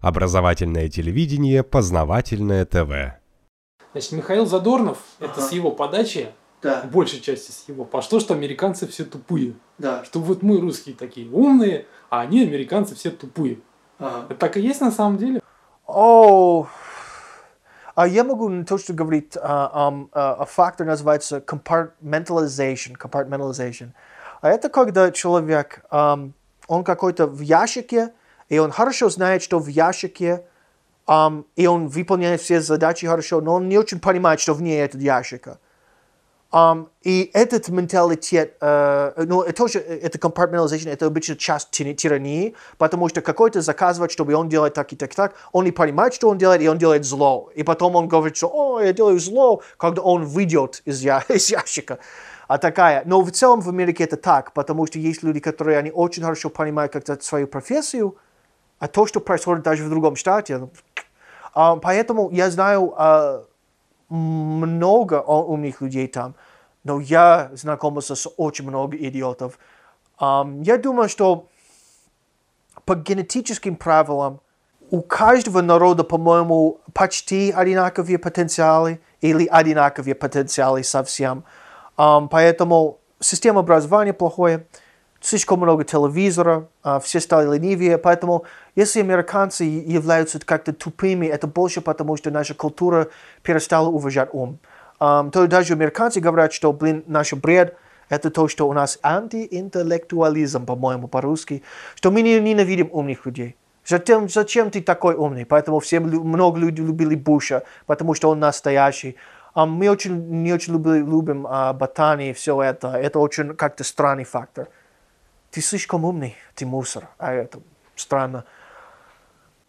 Образовательное телевидение, познавательное ТВ. Значит, Михаил Задорнов, это с его подачи, Да, большей части с его, пошло, что американцы все тупые. да. Что вот мы, русские, такие умные, а они, американцы, все тупые. Ага. Это так и есть на самом деле? О, а я могу то, что говорит, а, ам, а, а фактор называется compartmentalization, compartmentalization. А это когда человек, ам, он какой-то в ящике, и он хорошо знает, что в ящике, ам, и он выполняет все задачи хорошо, но он не очень понимает, что вне этого ящика. Um, и этот менталитет, э, ну, тоже, э, это compartmentalization, это обычно часть тирани- тирании, потому что какой-то заказывает, чтобы он делает так и так и так, он не понимает, что он делает, и он делает зло. И потом он говорит, что, о, я делаю зло, когда он выйдет из, я, из ящика. А такая. Но в целом в Америке это так, потому что есть люди, которые, они очень хорошо понимают как-то свою профессию, а то, что происходит даже в другом штате, ну, а, поэтому я знаю а, много умных людей там, но я знакомился с очень много идиотов. Ам, я думаю, что по генетическим правилам у каждого народа, по-моему, почти одинаковые потенциалы или одинаковые потенциалы совсем. Поэтому система образования плохое, слишком много телевизора, а, все стали ленивее, поэтому если американцы являются как-то тупыми, это больше потому, что наша культура перестала уважать ум. То даже американцы говорят, что, блин, наш бред – это то, что у нас антиинтеллектуализм, по-моему, по-русски, что мы не ненавидим умных людей. Зачем, зачем ты такой умный? Поэтому все, много людей любили Буша, потому что он настоящий. А мы очень, не очень люби- любим а, ботани и все это. Это очень как-то странный фактор. Ты слишком умный, ты мусор. А это странно.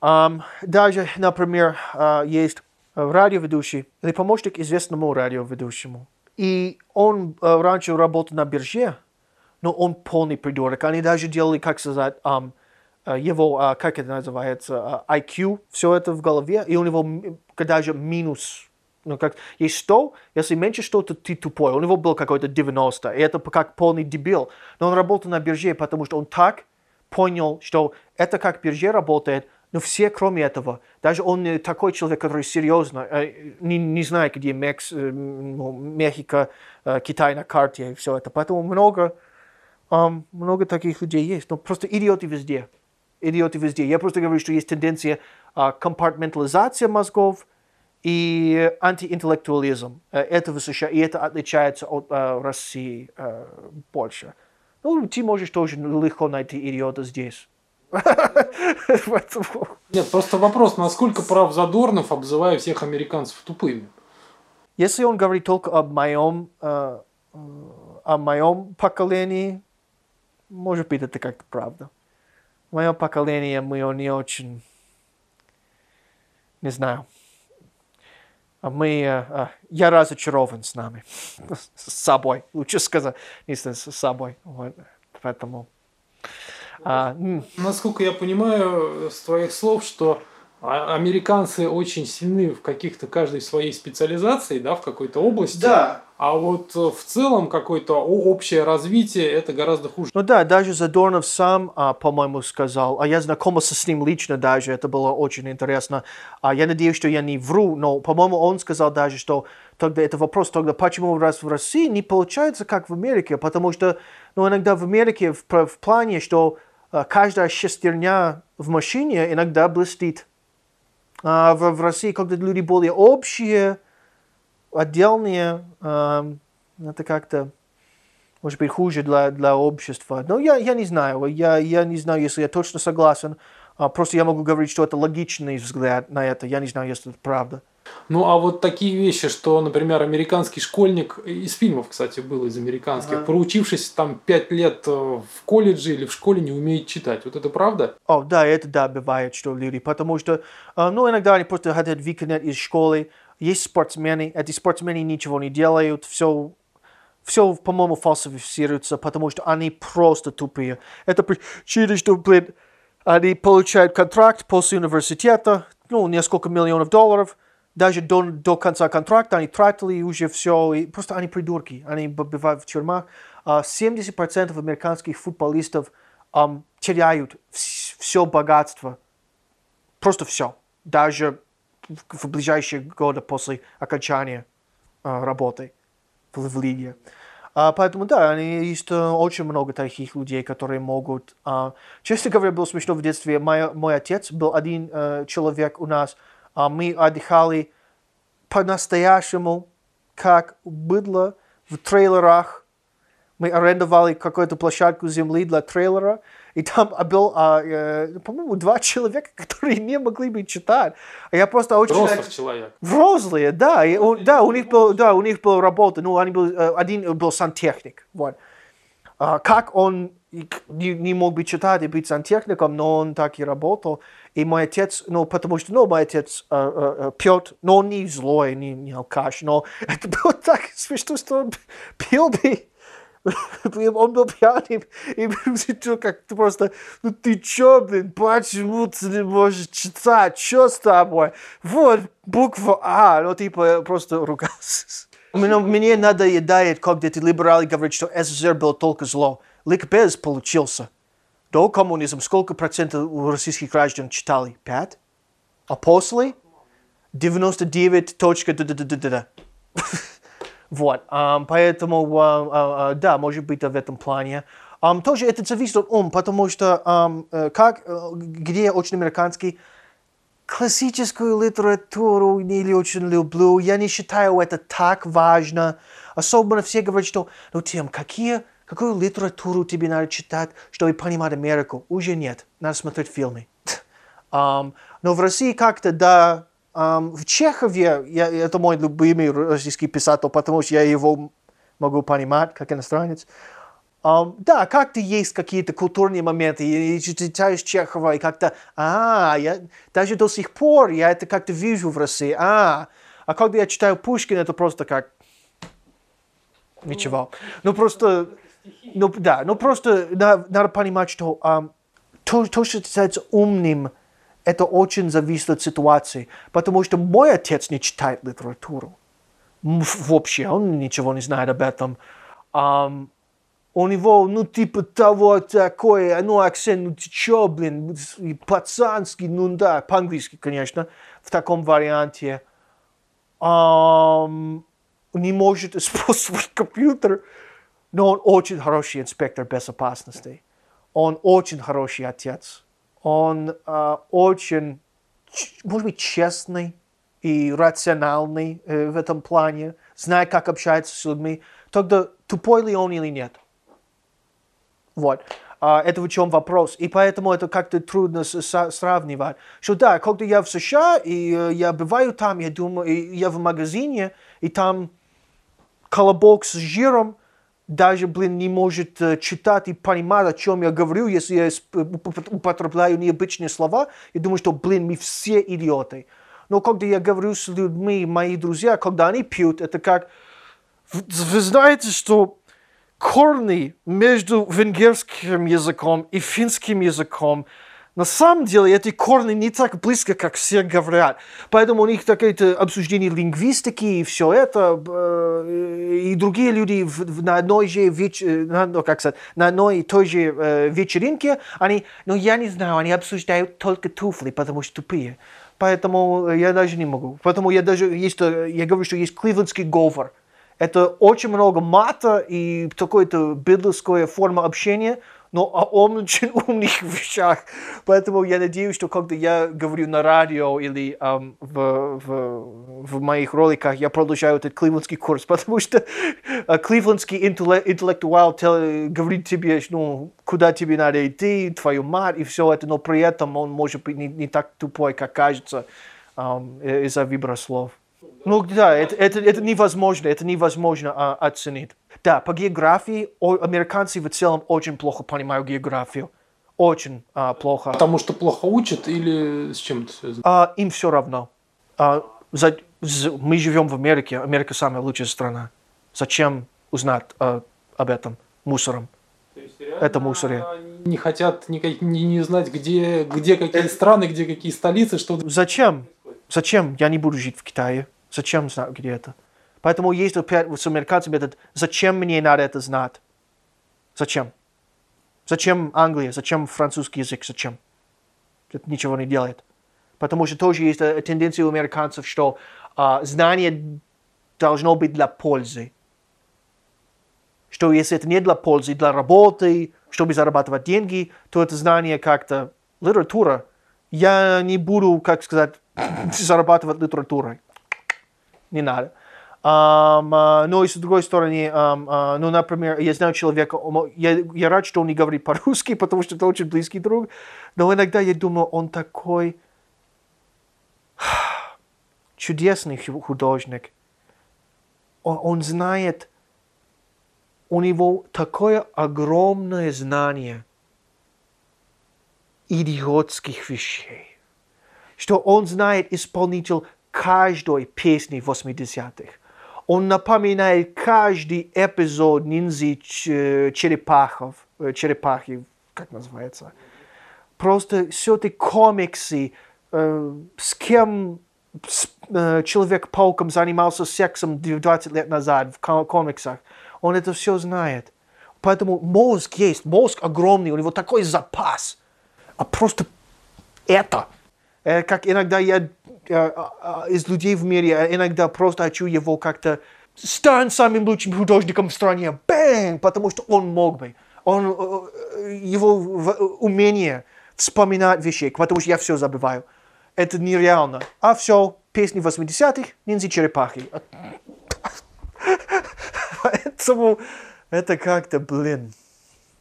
Ам, даже, например, а, есть радиоведущий или помощник известному радиоведущему. И он э, раньше работал на бирже, но он полный придурок. Они даже делали, как сказать, э, его, а, как это называется, а, IQ, все это в голове, и у него даже минус, ну как, есть 100, если меньше 100, то ты тупой. У него был какой-то 90, и это как полный дебил. Но он работал на бирже, потому что он так понял, что это как бирже работает, но все, кроме этого, даже он такой человек, который серьезно, э, не, не знает, где Мекс, э, ну, Мехико, э, Китай на карте и все это. Поэтому много, ам, много таких людей есть. Но просто идиоты везде. Идиоты везде. Я просто говорю, что есть тенденция а, компартментализация мозгов и антиинтеллектуализм. Э, Это в США, и это отличается от э, России э, больше. Ну, ты можешь тоже легко найти идиота здесь. Нет, просто вопрос, насколько прав Задорнов, обзывая всех американцев тупыми? Если он говорит только об моем, э, э, о моем поколении, может быть, это как-то правда. Мое поколение, мы не очень, не знаю. А Мы, э, э, я разочарован с нами, с собой, лучше сказать, не с собой. Вот. Поэтому, а, Насколько я понимаю с твоих слов, что американцы очень сильны в каких-то каждой своей специализации, да, в какой-то области. Да. А вот э, в целом какое-то общее развитие это гораздо хуже. Ну да, даже Задорнов сам, а, по-моему, сказал, а я знакомился с ним лично даже, это было очень интересно. А я надеюсь, что я не вру, но, по-моему, он сказал даже, что тогда это вопрос, тогда почему раз в России не получается, как в Америке, потому что, ну, иногда в Америке в, в плане, что а, каждая шестерня в машине иногда блестит. А в, в России, когда люди более общие, отдельные, ам, это как-то может быть, хуже для, для общества. Но я, я не знаю, я, я не знаю, если я точно согласен. А, просто я могу говорить, что это логичный взгляд на это. Я не знаю, если это правда. Ну, а вот такие вещи, что, например, американский школьник, из фильмов, кстати, был из американских, Ага. проучившись там пять лет э, в колледже или в школе, не умеет читать. Вот это правда? О, да, это да, бывает, что люди, потому что, а, ну, иногда они просто хотят выкинуть из школы. Есть спортсмены, эти спортсмены ничего не делают, все, все, по-моему, фальсифицируется, потому что они просто тупые. Это причина, что, блин, они получают контракт после университета, ну, несколько миллионов долларов, даже до, до конца контракта они тратили уже все, и просто они придурки, они бывают в тюрьмах. А 70% американских футболистов ам, теряют все богатство Просто все. Даже в, в ближайшие годы после окончания а, работы в, в лиге. А, поэтому да, они, есть э, очень много таких людей, которые могут... А, честно говоря, было смешно в детстве. Мой, мой отец был один э, человек у нас. А мы отдыхали по-настоящему, как быдло в трейлерах. Мы арендовали какую-то площадку земли для трейлера, и там был, а, э, по-моему, два человека, которые не могли бы читать. А я просто очень... Взрослых человек. Взрослые, да. И, у, да, у них был, да, у них была работа. Ну, они был, э, один был сантехник. Вот. А, как он не, не мог бы читать и быть сантехником, но он так и работал. И мой отец, ну, потому что, ну, мой отец э, э, пьет, но он не злой, не, не алкаш, но это было так смешно, что он пил бы он был пьяным, и ты как-то просто, ну ты чё, блин, почему ты не можешь читать, чё с тобой? Вот, буква А, ну типа просто ругался. Мне, мне надоедает, когда эти либералы говорят, что СССР был только зло. Ликбез получился. До коммунизма сколько процентов российских граждан читали? Пять? А после? 99 точка да да да да да Вот, um, поэтому, uh, uh, да, может быть, в этом плане. Um, тоже это зависит от ум, потому что, um, как, где очень американский, классическую литературу не очень люблю, я не считаю это так важно. Особенно все говорят, что, ну, Тим, какие, какую литературу тебе надо читать, чтобы понимать Америку? Уже нет, надо смотреть фильмы. Um, но в России как-то, да, Um, в Чехове, я, это мой любимый российский писатель, потому что я его могу понимать как иностранец. Um, да, как-то есть какие-то культурные моменты, и, и читаешь Чехова, и как-то, а, я, даже до сих пор я это как-то вижу в России, а, а когда я читаю Пушкина, это просто как, ничего. Ну, просто, ну, да, ну, просто надо, надо понимать, что um, то, то, что считается умным, это очень зависит от ситуации, потому что мой отец не читает литературу. Вообще, он ничего не знает об этом. Um, у него, ну, типа того такое, ну, акцент, ну, ты чё, блин, пацанский, ну, да, по-английски, конечно, в таком варианте. Um, не может использовать компьютер, но он очень хороший инспектор безопасности. Он очень хороший отец он э, очень, может быть, честный и рациональный э, в этом плане, знает, как общается с людьми, тогда тупой ли он или нет? Вот. Uh, это в чем вопрос. И поэтому это как-то трудно сравнивать. Что да, когда я в США, и uh, я бываю там, я думаю, и я в магазине, и там колобок с жиром, даже, блин, не может э, читать и понимать, о чем я говорю, если я употребляю необычные слова. Я думаю, что, блин, мы все идиоты. Но когда я говорю с людьми, мои друзья, когда они пьют, это как... Вы знаете, что корни между венгерским языком и финским языком на самом деле эти корни не так близко, как все говорят. Поэтому у них такое-то обсуждение лингвистики и все это. Э, и другие люди на одной же веч... Э, на, как сказать, на одной и той же э, вечеринке, они, ну я не знаю, они обсуждают только туфли, потому что тупые. Поэтому я даже не могу. Поэтому я даже есть, я говорю, что есть кливлендский говор. Это очень много мата и такой-то библейская форма общения, но он очень умных вещах. Поэтому я надеюсь, что когда я говорю на радио или um, в, в, в моих роликах, я продолжаю этот кливлендский курс, потому что uh, кливлендский интеллектуал говорит тебе, ну, куда тебе надо идти, твою мать и все это, но при этом он может быть не, не так тупой, как кажется um, из-за выбора слов. Ну да, это, это, это невозможно, это невозможно а, оценить. Да, по географии о, американцы в целом очень плохо понимают географию. Очень а, плохо. Потому что плохо учат или с чем это связано? А, им все равно. А, за, за, мы живем в Америке, Америка самая лучшая страна. Зачем узнать а, об этом мусором? Это мусоре. Не хотят никак, не, не знать, где, где какие страны, где какие столицы, что... Зачем? Зачем? Я не буду жить в Китае. Зачем знать, где это? Поэтому есть опять с американцами этот «Зачем мне надо это знать?» Зачем? Зачем Англия? Зачем французский язык? Зачем? Это ничего не делает. Потому что тоже есть э, тенденция у американцев, что а, знание должно быть для пользы. Что если это не для пользы, для работы, чтобы зарабатывать деньги, то это знание как-то литература. Я не буду, как сказать, зарабатывать литературой. Не надо. Um, но и с другой стороны, um, uh, ну, например, я знаю человека, я, я рад, что он не говорит по-русски, потому что это очень близкий друг, но иногда я думаю, он такой чудесный художник. Он, он знает, у него такое огромное знание идиотских вещей, что он знает исполнитель каждой песни 80-х. Он напоминает каждый эпизод ниндзя черепахов, э, черепахи, как называется. Просто все эти комиксы, э, с кем с, э, Человек-пауком занимался сексом 20 лет назад в комиксах. Он это все знает. Поэтому мозг есть, мозг огромный, у него такой запас. А просто это. Э, как иногда я э, из людей в мире, иногда просто хочу его как-то стань самым лучшим художником в стране. Бэнг! Потому что он мог бы. Он, его умение вспоминать вещи, потому что я все забываю. Это нереально. А все, песни 80-х, ниндзя-черепахи. Поэтому это как-то, блин,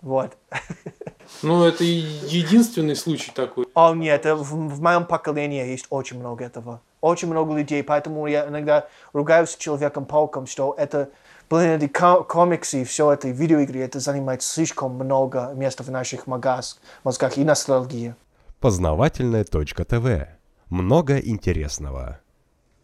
вот. Ну, это единственный случай такой. О, нет, в, в моем поколении есть очень много этого. Очень много людей, поэтому я иногда ругаюсь с Человеком-пауком, что это, блин, эти комиксы, все это, видеоигры, это занимает слишком много места в наших мозгах и ностальгия. Познавательная точка ТВ. Много интересного.